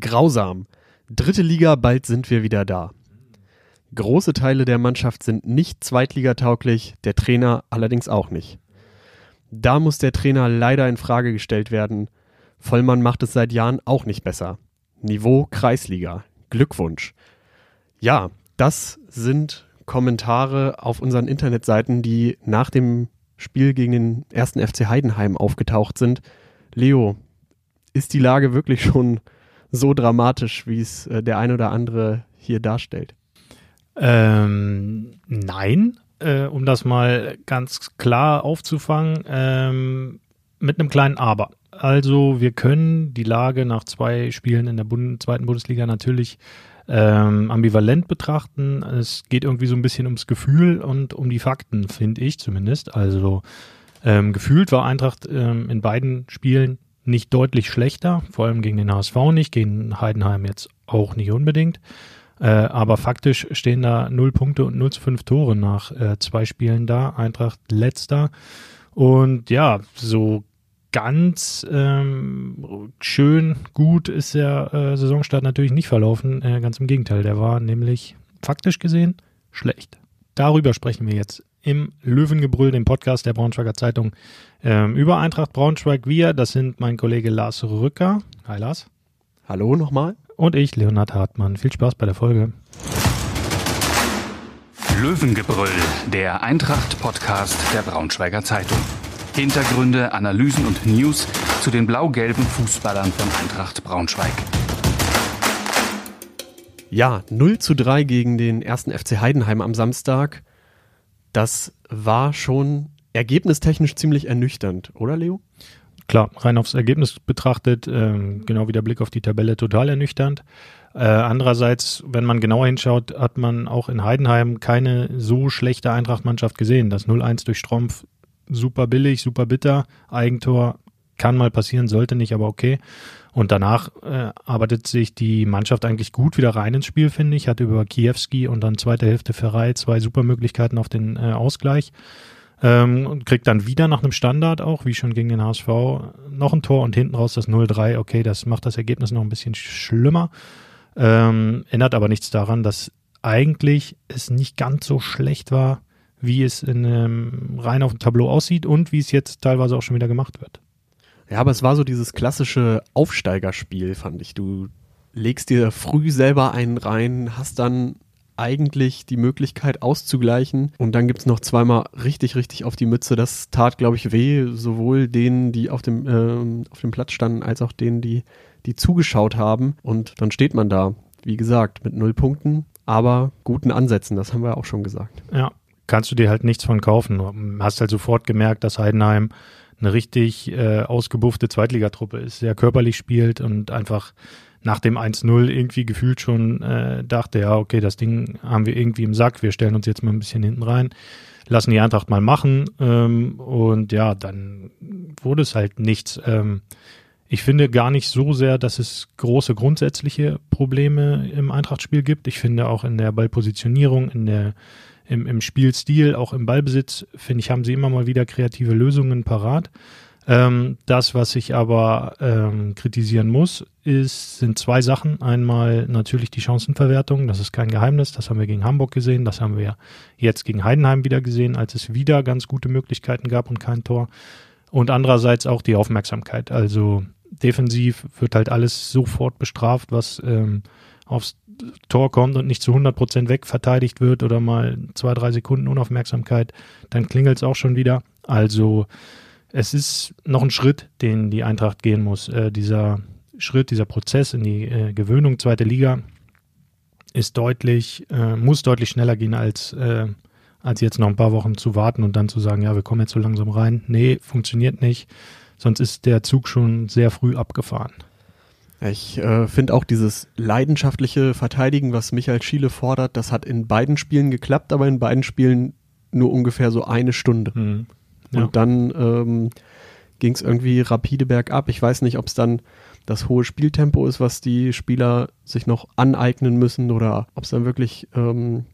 Grausam. Dritte Liga, bald sind wir wieder da. Große Teile der Mannschaft sind nicht zweitligatauglich, der Trainer allerdings auch nicht. Da muss der Trainer leider in Frage gestellt werden. Vollmann macht es seit Jahren auch nicht besser. Niveau Kreisliga. Glückwunsch. Ja, das sind Kommentare auf unseren Internetseiten, die nach dem Spiel gegen den ersten FC Heidenheim aufgetaucht sind. Leo, ist die Lage wirklich schon so dramatisch, wie es äh, der ein oder andere hier darstellt? Ähm, nein, äh, um das mal ganz klar aufzufangen, ähm, mit einem kleinen Aber. Also wir können die Lage nach zwei Spielen in der Bund zweiten Bundesliga natürlich ähm, ambivalent betrachten. Es geht irgendwie so ein bisschen ums Gefühl und um die Fakten, finde ich zumindest. Also ähm, gefühlt war Eintracht ähm, in beiden Spielen nicht deutlich schlechter, vor allem gegen den HSV nicht, gegen Heidenheim jetzt auch nicht unbedingt. Äh, aber faktisch stehen da 0 Punkte und 0 zu 5 Tore nach äh, zwei Spielen da. Eintracht letzter. Und ja, so ganz ähm, schön gut ist der äh, Saisonstart natürlich nicht verlaufen. Äh, ganz im Gegenteil, der war nämlich faktisch gesehen schlecht. Darüber sprechen wir jetzt im Löwengebrüll, dem Podcast der Braunschweiger Zeitung, ähm, über Eintracht Braunschweig. Wir, das sind mein Kollege Lars Rücker. Hi Lars. Hallo nochmal. Und ich, Leonhard Hartmann. Viel Spaß bei der Folge. Löwengebrüll, der Eintracht-Podcast der Braunschweiger Zeitung. Hintergründe, Analysen und News zu den blau-gelben Fußballern von Eintracht Braunschweig. Ja, 0 zu 3 gegen den ersten FC Heidenheim am Samstag. Das war schon ergebnistechnisch ziemlich ernüchternd, oder Leo? Klar, rein aufs Ergebnis betrachtet, äh, genau wie der Blick auf die Tabelle, total ernüchternd. Äh, andererseits, wenn man genauer hinschaut, hat man auch in Heidenheim keine so schlechte Eintrachtmannschaft gesehen. Das 0-1 durch Strumpf, super billig, super bitter, Eigentor, kann mal passieren, sollte nicht, aber okay. Und danach äh, arbeitet sich die Mannschaft eigentlich gut wieder rein ins Spiel, finde ich. Hat über Kiewski und dann zweite Hälfte Ferrei zwei super Möglichkeiten auf den äh, Ausgleich. Ähm, und kriegt dann wieder nach einem Standard auch, wie schon gegen den HSV, noch ein Tor und hinten raus das 0-3. Okay, das macht das Ergebnis noch ein bisschen schlimmer. Ähm, ändert aber nichts daran, dass eigentlich es nicht ganz so schlecht war, wie es in, ähm, rein auf dem Tableau aussieht und wie es jetzt teilweise auch schon wieder gemacht wird. Ja, aber es war so dieses klassische Aufsteigerspiel, fand ich. Du legst dir früh selber einen rein, hast dann eigentlich die Möglichkeit auszugleichen und dann gibt's noch zweimal richtig, richtig auf die Mütze. Das tat, glaube ich, weh, sowohl denen, die auf dem, äh, auf dem Platz standen, als auch denen, die, die zugeschaut haben. Und dann steht man da, wie gesagt, mit null Punkten, aber guten Ansätzen, das haben wir auch schon gesagt. Ja, kannst du dir halt nichts von kaufen. Hast halt sofort gemerkt, dass Heidenheim eine richtig äh, ausgebuffte Zweitligatruppe ist, sehr körperlich spielt und einfach nach dem 1-0 irgendwie gefühlt schon äh, dachte, ja, okay, das Ding haben wir irgendwie im Sack, wir stellen uns jetzt mal ein bisschen hinten rein, lassen die Eintracht mal machen ähm, und ja, dann wurde es halt nichts. Ähm, ich finde gar nicht so sehr, dass es große grundsätzliche Probleme im Eintrachtspiel gibt. Ich finde auch in der Ballpositionierung, in der im, im Spielstil, auch im Ballbesitz, finde ich, haben sie immer mal wieder kreative Lösungen parat. Ähm, das, was ich aber ähm, kritisieren muss, ist, sind zwei Sachen. Einmal natürlich die Chancenverwertung, das ist kein Geheimnis, das haben wir gegen Hamburg gesehen, das haben wir jetzt gegen Heidenheim wieder gesehen, als es wieder ganz gute Möglichkeiten gab und kein Tor. Und andererseits auch die Aufmerksamkeit. Also defensiv wird halt alles sofort bestraft, was ähm, aufs Tor kommt und nicht zu 100 Prozent wegverteidigt wird oder mal zwei, drei Sekunden Unaufmerksamkeit, dann klingelt es auch schon wieder. Also es ist noch ein Schritt, den die Eintracht gehen muss. Äh, dieser Schritt, dieser Prozess in die äh, Gewöhnung zweite Liga ist deutlich, äh, muss deutlich schneller gehen als, äh, als jetzt noch ein paar Wochen zu warten und dann zu sagen, ja, wir kommen jetzt so langsam rein. Nee, funktioniert nicht. Sonst ist der Zug schon sehr früh abgefahren. Ich äh, finde auch dieses leidenschaftliche Verteidigen, was Michael Schiele fordert, das hat in beiden Spielen geklappt, aber in beiden Spielen nur ungefähr so eine Stunde. Mhm. Ja. Und dann ähm, ging es irgendwie rapide bergab. Ich weiß nicht, ob es dann das hohe Spieltempo ist, was die Spieler sich noch aneignen müssen oder ob es dann wirklich ähm,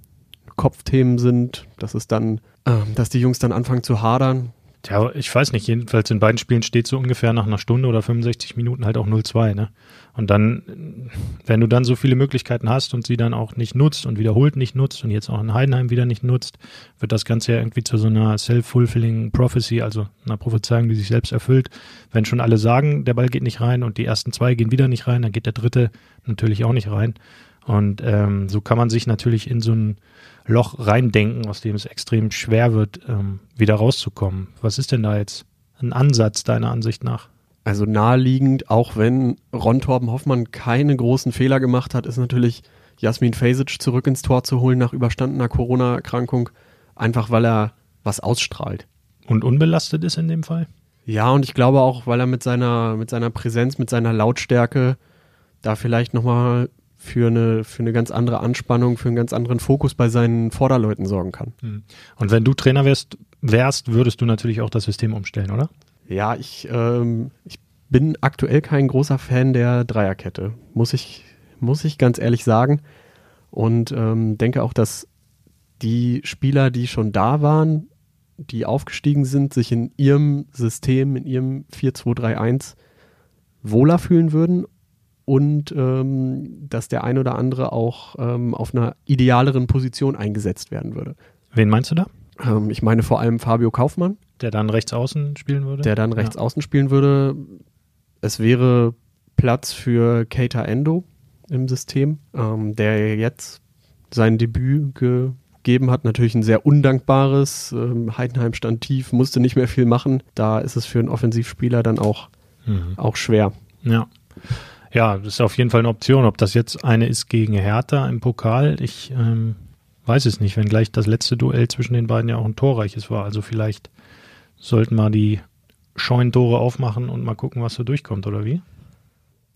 Kopfthemen sind, dass es dann, äh, dass die Jungs dann anfangen zu hadern. Ja, ich weiß nicht. Jedenfalls in beiden Spielen steht so ungefähr nach einer Stunde oder 65 Minuten halt auch 0-2. Ne? Und dann, wenn du dann so viele Möglichkeiten hast und sie dann auch nicht nutzt und wiederholt nicht nutzt und jetzt auch in Heidenheim wieder nicht nutzt, wird das Ganze ja irgendwie zu so einer self-fulfilling prophecy, also einer Prophezeiung, die sich selbst erfüllt. Wenn schon alle sagen, der Ball geht nicht rein und die ersten zwei gehen wieder nicht rein, dann geht der dritte natürlich auch nicht rein. Und ähm, so kann man sich natürlich in so ein Loch reindenken, aus dem es extrem schwer wird, ähm, wieder rauszukommen. Was ist denn da jetzt ein Ansatz deiner Ansicht nach? Also naheliegend, auch wenn Ron Torben Hoffmann keine großen Fehler gemacht hat, ist natürlich Jasmin Fasic zurück ins Tor zu holen nach überstandener Corona-Erkrankung, einfach weil er was ausstrahlt. Und unbelastet ist in dem Fall? Ja, und ich glaube auch, weil er mit seiner, mit seiner Präsenz, mit seiner Lautstärke da vielleicht nochmal für eine, für eine ganz andere Anspannung, für einen ganz anderen Fokus bei seinen Vorderleuten sorgen kann. Hm. Und wenn du Trainer wärst, wärst, würdest du natürlich auch das System umstellen, oder? Ja, ich, ähm, ich bin aktuell kein großer Fan der Dreierkette, muss ich, muss ich ganz ehrlich sagen. Und ähm, denke auch, dass die Spieler, die schon da waren, die aufgestiegen sind, sich in ihrem System, in ihrem 4-2-3-1 wohler fühlen würden und ähm, dass der ein oder andere auch ähm, auf einer idealeren Position eingesetzt werden würde. Wen meinst du da? Ähm, ich meine vor allem Fabio Kaufmann. Der dann rechts außen spielen würde? Der dann rechts ja. außen spielen würde. Es wäre Platz für Keita Endo im System, ähm, der jetzt sein Debüt gegeben hat. Natürlich ein sehr undankbares. Ähm, Heidenheim stand tief, musste nicht mehr viel machen. Da ist es für einen Offensivspieler dann auch, mhm. auch schwer. Ja. Ja, das ist auf jeden Fall eine Option. Ob das jetzt eine ist gegen Hertha im Pokal, ich ähm, weiß es nicht, wenn gleich das letzte Duell zwischen den beiden ja auch ein torreiches war. Also vielleicht sollten wir die Scheunentore aufmachen und mal gucken, was so durchkommt, oder wie?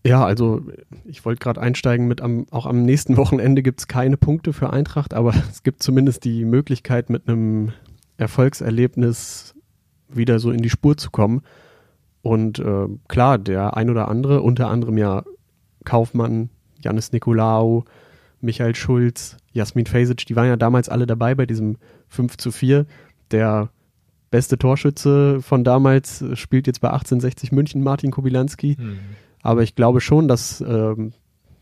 Ja, also ich wollte gerade einsteigen mit am, auch am nächsten Wochenende gibt es keine Punkte für Eintracht, aber es gibt zumindest die Möglichkeit, mit einem Erfolgserlebnis wieder so in die Spur zu kommen. Und äh, klar, der ein oder andere, unter anderem ja Kaufmann, Janis Nikolaou, Michael Schulz, Jasmin Fesic, die waren ja damals alle dabei bei diesem 5 zu 4. Der beste Torschütze von damals spielt jetzt bei 1860 München, Martin Kobilanski. Mhm. Aber ich glaube schon, dass, ähm,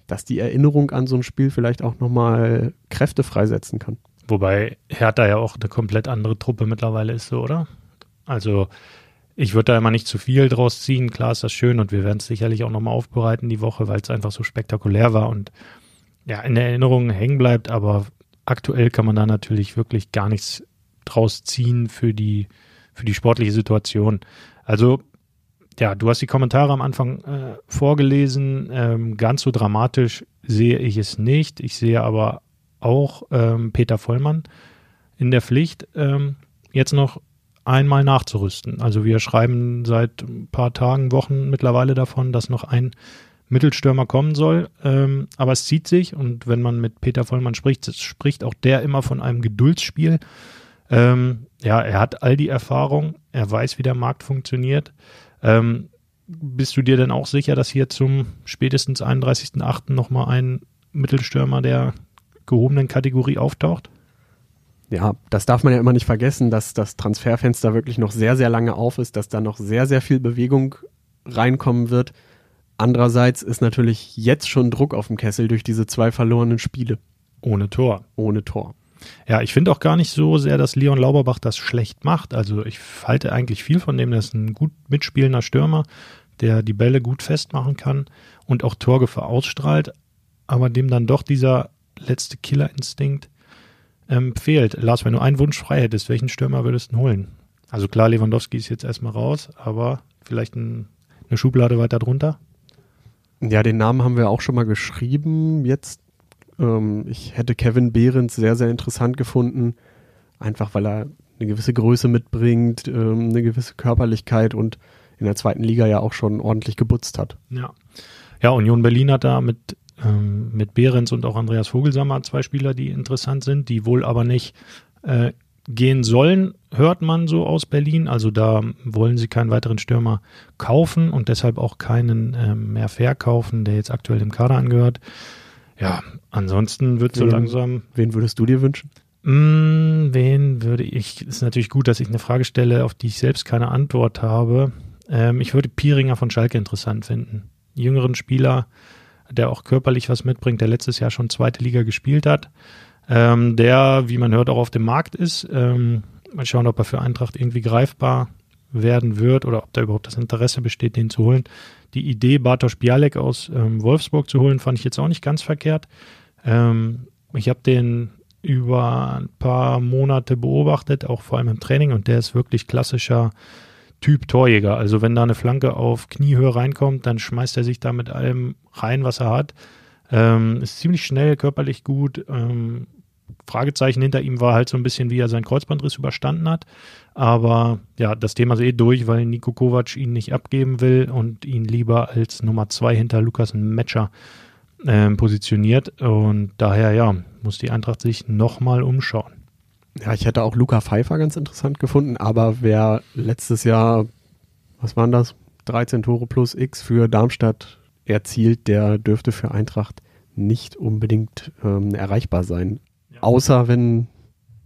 dass die Erinnerung an so ein Spiel vielleicht auch nochmal Kräfte freisetzen kann. Wobei Hertha ja auch eine komplett andere Truppe mittlerweile ist, so, oder? Also ich würde da immer nicht zu viel draus ziehen. Klar ist das schön und wir werden es sicherlich auch nochmal aufbereiten die Woche, weil es einfach so spektakulär war und ja, in der Erinnerung hängen bleibt. Aber aktuell kann man da natürlich wirklich gar nichts draus ziehen für die, für die sportliche Situation. Also, ja, du hast die Kommentare am Anfang äh, vorgelesen. Ähm, ganz so dramatisch sehe ich es nicht. Ich sehe aber auch ähm, Peter Vollmann in der Pflicht, ähm, jetzt noch einmal nachzurüsten. Also wir schreiben seit ein paar Tagen, Wochen mittlerweile davon, dass noch ein Mittelstürmer kommen soll. Ähm, aber es zieht sich und wenn man mit Peter Vollmann spricht, spricht auch der immer von einem Geduldsspiel. Ähm, ja, er hat all die Erfahrung, er weiß, wie der Markt funktioniert. Ähm, bist du dir denn auch sicher, dass hier zum spätestens 31.08. nochmal ein Mittelstürmer der gehobenen Kategorie auftaucht? Ja, das darf man ja immer nicht vergessen, dass das Transferfenster wirklich noch sehr, sehr lange auf ist, dass da noch sehr, sehr viel Bewegung reinkommen wird. Andererseits ist natürlich jetzt schon Druck auf dem Kessel durch diese zwei verlorenen Spiele. Ohne Tor. Ohne Tor. Ja, ich finde auch gar nicht so sehr, dass Leon Lauberbach das schlecht macht. Also ich halte eigentlich viel von dem, der ist ein gut mitspielender Stürmer, der die Bälle gut festmachen kann und auch Torgefahr ausstrahlt, aber dem dann doch dieser letzte Killerinstinkt ähm, fehlt. Lars, wenn du einen Wunsch frei hättest, welchen Stürmer würdest du holen? Also klar, Lewandowski ist jetzt erstmal raus, aber vielleicht ein, eine Schublade weiter drunter? Ja, den Namen haben wir auch schon mal geschrieben. Jetzt, ähm, ich hätte Kevin Behrens sehr, sehr interessant gefunden. Einfach weil er eine gewisse Größe mitbringt, ähm, eine gewisse Körperlichkeit und in der zweiten Liga ja auch schon ordentlich gebutzt hat. Ja. Ja, Union Berlin hat da mit ähm, mit Behrens und auch Andreas Vogelsammer zwei Spieler, die interessant sind, die wohl aber nicht äh, gehen sollen, hört man so aus Berlin. Also da wollen sie keinen weiteren Stürmer kaufen und deshalb auch keinen äh, mehr verkaufen, der jetzt aktuell dem Kader angehört. Ja, ansonsten wird so langsam. Wen würdest du dir wünschen? Mm, wen würde ich, ist natürlich gut, dass ich eine Frage stelle, auf die ich selbst keine Antwort habe. Ähm, ich würde Pieringer von Schalke interessant finden. Jüngeren Spieler, der auch körperlich was mitbringt, der letztes Jahr schon zweite Liga gespielt hat, ähm, der, wie man hört, auch auf dem Markt ist. Ähm, mal schauen, ob er für Eintracht irgendwie greifbar werden wird oder ob da überhaupt das Interesse besteht, den zu holen. Die Idee, Bartosz Bialek aus ähm, Wolfsburg zu holen, fand ich jetzt auch nicht ganz verkehrt. Ähm, ich habe den über ein paar Monate beobachtet, auch vor allem im Training, und der ist wirklich klassischer Typ Torjäger. Also wenn da eine Flanke auf Kniehöhe reinkommt, dann schmeißt er sich da mit allem rein, was er hat. Ähm, ist ziemlich schnell, körperlich gut. Ähm, Fragezeichen hinter ihm war halt so ein bisschen, wie er seinen Kreuzbandriss überstanden hat. Aber ja, das Thema ist eh durch, weil Nico Kovac ihn nicht abgeben will und ihn lieber als Nummer zwei hinter Lukas Metscher äh, positioniert. Und daher, ja, muss die Eintracht sich nochmal umschauen. Ja, ich hätte auch Luca Pfeiffer ganz interessant gefunden, aber wer letztes Jahr, was waren das, 13 Tore plus X für Darmstadt erzielt, der dürfte für Eintracht nicht unbedingt ähm, erreichbar sein. Ja. Außer wenn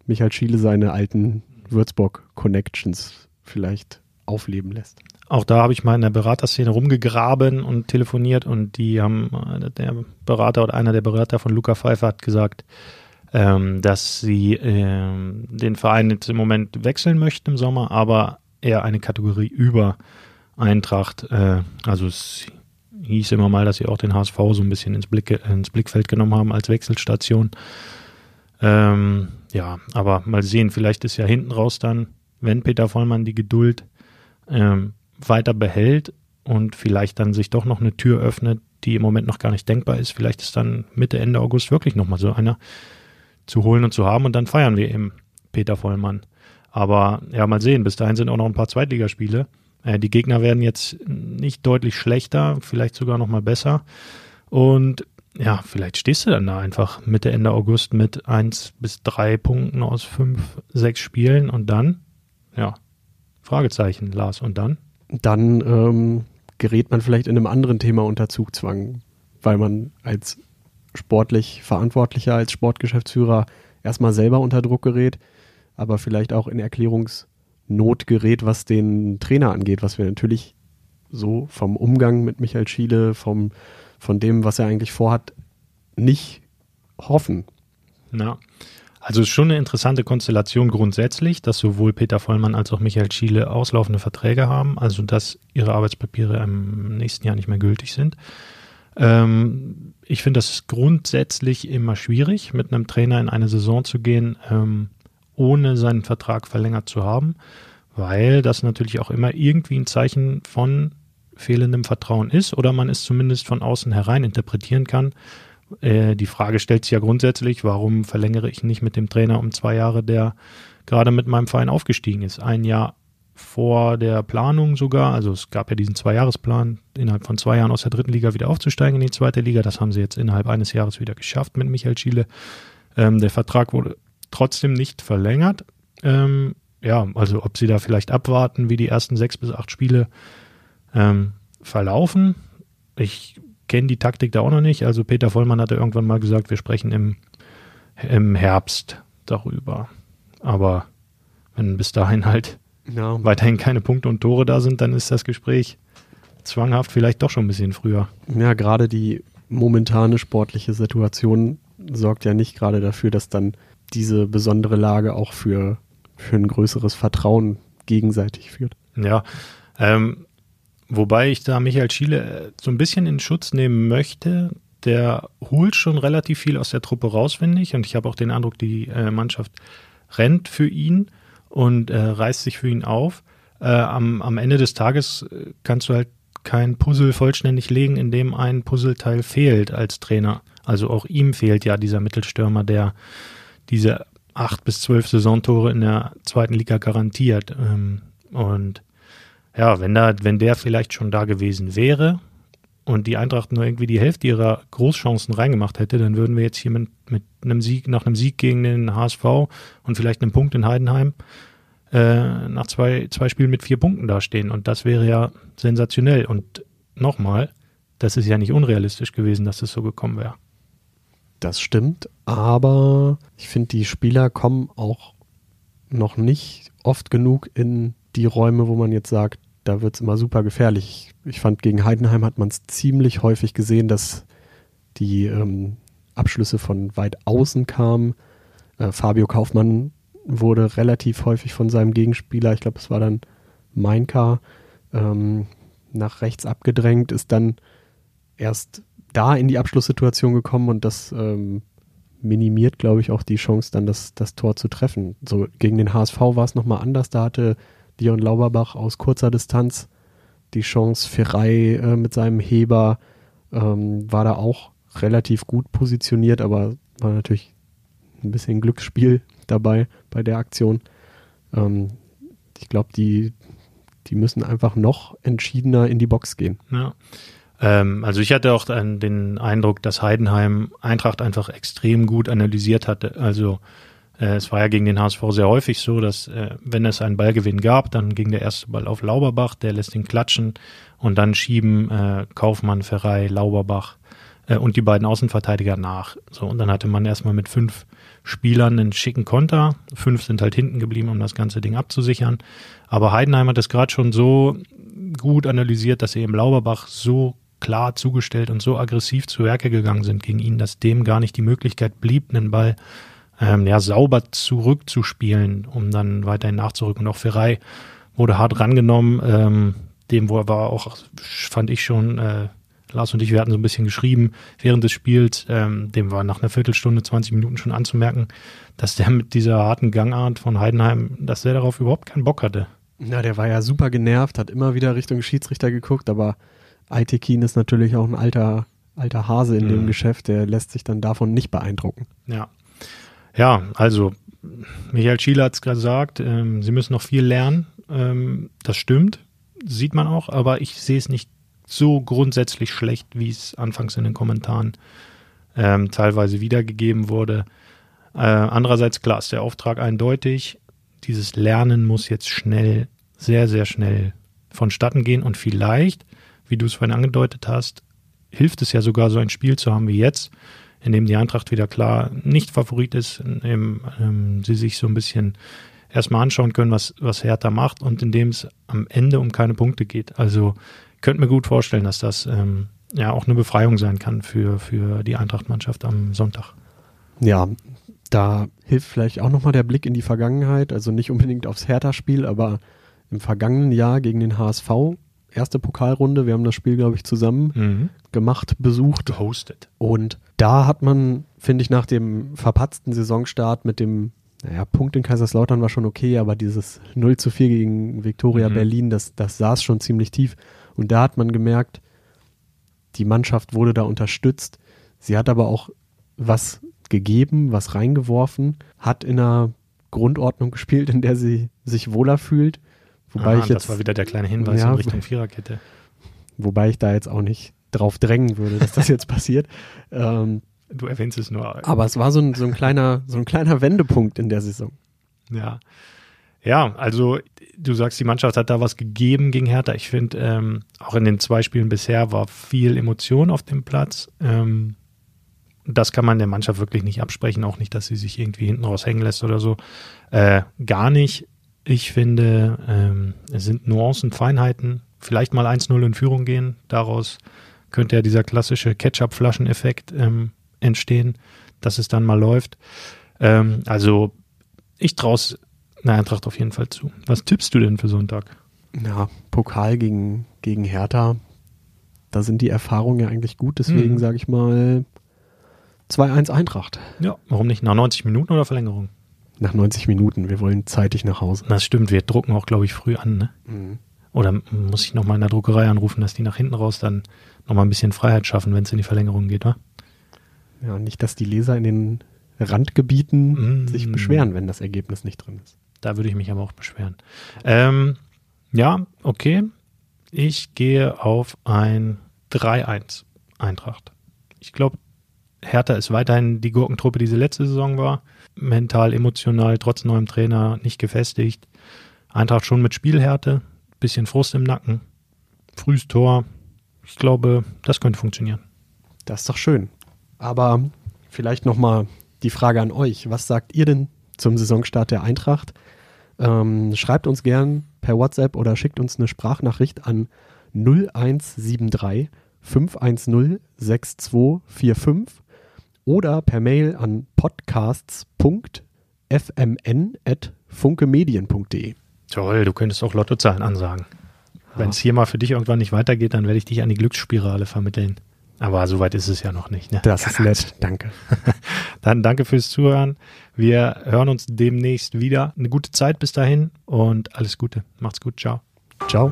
Michael Schiele seine alten Würzburg-Connections vielleicht aufleben lässt. Auch da habe ich mal in der Beraterszene rumgegraben und telefoniert und die haben, äh, der Berater oder einer der Berater von Luca Pfeiffer hat gesagt, ähm, dass sie ähm, den Verein jetzt im Moment wechseln möchten im Sommer, aber eher eine Kategorie über Eintracht. Äh, also es hieß immer mal, dass sie auch den HSV so ein bisschen ins, Blick, ins Blickfeld genommen haben als Wechselstation. Ähm, ja, aber mal sehen, vielleicht ist ja hinten raus dann, wenn Peter Vollmann die Geduld ähm, weiter behält und vielleicht dann sich doch noch eine Tür öffnet, die im Moment noch gar nicht denkbar ist. Vielleicht ist dann Mitte, Ende August wirklich nochmal so einer zu holen und zu haben und dann feiern wir eben Peter Vollmann. Aber ja, mal sehen, bis dahin sind auch noch ein paar Zweitligaspiele. Äh, die Gegner werden jetzt nicht deutlich schlechter, vielleicht sogar nochmal besser. Und ja, vielleicht stehst du dann da einfach Mitte, Ende August mit eins bis drei Punkten aus fünf, sechs Spielen und dann, ja, Fragezeichen, Lars, und dann? dann ähm, gerät man vielleicht in einem anderen Thema unter Zugzwang, weil man als sportlich Verantwortlicher, als Sportgeschäftsführer erstmal selber unter Druck gerät, aber vielleicht auch in Erklärungsnot gerät, was den Trainer angeht, was wir natürlich so vom Umgang mit Michael Schiele, vom, von dem, was er eigentlich vorhat, nicht hoffen. Ja. Also ist schon eine interessante Konstellation grundsätzlich, dass sowohl Peter Vollmann als auch Michael Schiele auslaufende Verträge haben, also dass ihre Arbeitspapiere im nächsten Jahr nicht mehr gültig sind. Ähm, ich finde das grundsätzlich immer schwierig, mit einem Trainer in eine Saison zu gehen, ähm, ohne seinen Vertrag verlängert zu haben, weil das natürlich auch immer irgendwie ein Zeichen von fehlendem Vertrauen ist oder man es zumindest von außen herein interpretieren kann, äh, die Frage stellt sich ja grundsätzlich, warum verlängere ich nicht mit dem Trainer um zwei Jahre, der gerade mit meinem Verein aufgestiegen ist? Ein Jahr vor der Planung sogar, also es gab ja diesen Zweijahresplan, innerhalb von zwei Jahren aus der dritten Liga wieder aufzusteigen in die zweite Liga. Das haben sie jetzt innerhalb eines Jahres wieder geschafft mit Michael Schiele. Ähm, der Vertrag wurde trotzdem nicht verlängert. Ähm, ja, also ob sie da vielleicht abwarten, wie die ersten sechs bis acht Spiele ähm, verlaufen. Ich kenne die Taktik da auch noch nicht. Also Peter Vollmann hatte irgendwann mal gesagt, wir sprechen im, im Herbst darüber. Aber wenn bis dahin halt ja. weiterhin keine Punkte und Tore da sind, dann ist das Gespräch zwanghaft vielleicht doch schon ein bisschen früher. Ja, gerade die momentane sportliche Situation sorgt ja nicht gerade dafür, dass dann diese besondere Lage auch für, für ein größeres Vertrauen gegenseitig führt. Ja, ähm, Wobei ich da Michael Schiele äh, so ein bisschen in Schutz nehmen möchte. Der holt schon relativ viel aus der Truppe raus, finde ich. Und ich habe auch den Eindruck, die äh, Mannschaft rennt für ihn und äh, reißt sich für ihn auf. Äh, am, am Ende des Tages äh, kannst du halt kein Puzzle vollständig legen, in dem ein Puzzleteil fehlt als Trainer. Also auch ihm fehlt ja dieser Mittelstürmer, der diese acht bis zwölf Saisontore in der zweiten Liga garantiert. Ähm, und ja, wenn da, wenn der vielleicht schon da gewesen wäre und die Eintracht nur irgendwie die Hälfte ihrer Großchancen reingemacht hätte, dann würden wir jetzt hier mit, mit einem Sieg, nach einem Sieg gegen den HSV und vielleicht einem Punkt in Heidenheim äh, nach zwei, zwei Spielen mit vier Punkten dastehen. Und das wäre ja sensationell. Und nochmal, das ist ja nicht unrealistisch gewesen, dass es das so gekommen wäre. Das stimmt, aber ich finde, die Spieler kommen auch noch nicht oft genug in die Räume, wo man jetzt sagt, da wird es immer super gefährlich. Ich fand, gegen Heidenheim hat man es ziemlich häufig gesehen, dass die ähm, Abschlüsse von weit außen kamen. Äh, Fabio Kaufmann wurde relativ häufig von seinem Gegenspieler, ich glaube, es war dann Meinka, ähm, nach rechts abgedrängt, ist dann erst da in die Abschlusssituation gekommen und das ähm, minimiert, glaube ich, auch die Chance, dann das, das Tor zu treffen. So gegen den HSV war es nochmal anders. Da hatte Dion Lauberbach aus kurzer Distanz die Chance. Ferrei äh, mit seinem Heber ähm, war da auch relativ gut positioniert, aber war natürlich ein bisschen Glücksspiel dabei bei der Aktion. Ähm, ich glaube, die, die müssen einfach noch entschiedener in die Box gehen. Ja. Ähm, also ich hatte auch den Eindruck, dass Heidenheim Eintracht einfach extrem gut analysiert hatte. Also es war ja gegen den HSV sehr häufig so, dass äh, wenn es einen Ballgewinn gab, dann ging der erste Ball auf Lauberbach, der lässt ihn klatschen und dann schieben äh, Kaufmann, Ferrei, Lauberbach äh, und die beiden Außenverteidiger nach. So und dann hatte man erstmal mit fünf Spielern einen schicken Konter. Fünf sind halt hinten geblieben, um das ganze Ding abzusichern. Aber Heidenheim hat das gerade schon so gut analysiert, dass sie im Lauberbach so klar zugestellt und so aggressiv zu Werke gegangen sind gegen ihn, dass dem gar nicht die Möglichkeit blieb, einen Ball ähm, ja, sauber zurückzuspielen, um dann weiterhin nachzurücken. Und auch Ferrei wurde hart rangenommen. Ähm, dem war auch, fand ich schon, äh, Lars und ich, wir hatten so ein bisschen geschrieben während des Spiels, ähm, dem war nach einer Viertelstunde, 20 Minuten schon anzumerken, dass der mit dieser harten Gangart von Heidenheim, dass der darauf überhaupt keinen Bock hatte. Na, der war ja super genervt, hat immer wieder Richtung Schiedsrichter geguckt, aber Aitekin ist natürlich auch ein alter, alter Hase in mhm. dem Geschäft, der lässt sich dann davon nicht beeindrucken. Ja. Ja, also Michael Schiele hat es gesagt, ähm, sie müssen noch viel lernen. Ähm, das stimmt, sieht man auch, aber ich sehe es nicht so grundsätzlich schlecht, wie es anfangs in den Kommentaren ähm, teilweise wiedergegeben wurde. Äh, andererseits, klar, ist der Auftrag eindeutig. Dieses Lernen muss jetzt schnell, sehr, sehr schnell vonstatten gehen und vielleicht wie du es vorhin angedeutet hast, hilft es ja sogar, so ein Spiel zu haben wie jetzt, in dem die Eintracht wieder klar nicht Favorit ist, in dem ähm, sie sich so ein bisschen erstmal anschauen können, was, was Hertha macht und in dem es am Ende um keine Punkte geht. Also könnte mir gut vorstellen, dass das ähm, ja auch eine Befreiung sein kann für, für die Eintracht-Mannschaft am Sonntag. Ja, da hilft vielleicht auch nochmal der Blick in die Vergangenheit, also nicht unbedingt aufs Hertha-Spiel, aber im vergangenen Jahr gegen den HSV erste Pokalrunde. Wir haben das Spiel, glaube ich, zusammen mhm. gemacht, besucht. Gehostet. Und da hat man, finde ich, nach dem verpatzten Saisonstart mit dem, naja, Punkt in Kaiserslautern war schon okay, aber dieses 0 zu 4 gegen Viktoria mhm. Berlin, das, das saß schon ziemlich tief. Und da hat man gemerkt, die Mannschaft wurde da unterstützt. Sie hat aber auch was gegeben, was reingeworfen, hat in einer Grundordnung gespielt, in der sie sich wohler fühlt Wobei ah, ich jetzt, das war wieder der kleine Hinweis ja, in Richtung Viererkette. Wobei ich da jetzt auch nicht drauf drängen würde, dass das jetzt passiert. Ähm, du erwähnst es nur. Aber es war so ein, so ein kleiner, so ein kleiner Wendepunkt in der Saison. Ja. Ja, also du sagst, die Mannschaft hat da was gegeben gegen Hertha. Ich finde, ähm, auch in den zwei Spielen bisher war viel Emotion auf dem Platz. Ähm, das kann man der Mannschaft wirklich nicht absprechen, auch nicht, dass sie sich irgendwie hinten raushängen lässt oder so. Äh, gar nicht. Ich finde, ähm, es sind Nuancen, Feinheiten. Vielleicht mal 1-0 in Führung gehen. Daraus könnte ja dieser klassische Ketchup-Flaschen-Effekt ähm, entstehen, dass es dann mal läuft. Ähm, also ich traue es einer Eintracht auf jeden Fall zu. Was tippst du denn für Sonntag? Ja, Pokal gegen, gegen Hertha. Da sind die Erfahrungen ja eigentlich gut. Deswegen hm. sage ich mal 2-1 Eintracht. Ja, warum nicht? Nach 90 Minuten oder Verlängerung? Nach 90 Minuten. Wir wollen zeitig nach Hause. Das stimmt, wir drucken auch, glaube ich, früh an. Ne? Mhm. Oder muss ich nochmal in der Druckerei anrufen, dass die nach hinten raus dann nochmal ein bisschen Freiheit schaffen, wenn es in die Verlängerung geht, wa? Ja, nicht, dass die Leser in den Randgebieten mhm. sich beschweren, wenn das Ergebnis nicht drin ist. Da würde ich mich aber auch beschweren. Ähm, ja, okay. Ich gehe auf ein 3-1 Eintracht. Ich glaube, Hertha ist weiterhin die Gurkentruppe, die sie letzte Saison war mental, emotional, trotz neuem Trainer nicht gefestigt. Eintracht schon mit Spielhärte, bisschen Frust im Nacken, frühes Tor. Ich glaube, das könnte funktionieren. Das ist doch schön. Aber vielleicht nochmal die Frage an euch. Was sagt ihr denn zum Saisonstart der Eintracht? Ähm, schreibt uns gern per WhatsApp oder schickt uns eine Sprachnachricht an 0173 510 6245 oder per Mail an podcasts.fmn.funkemedien.de. Toll, du könntest auch Lottozahlen ansagen. Wenn es hier mal für dich irgendwann nicht weitergeht, dann werde ich dich an die Glücksspirale vermitteln. Aber soweit ist es ja noch nicht. Ne? Das ist nett, danke. Dann danke fürs Zuhören. Wir hören uns demnächst wieder. Eine gute Zeit bis dahin und alles Gute. Macht's gut. Ciao. Ciao.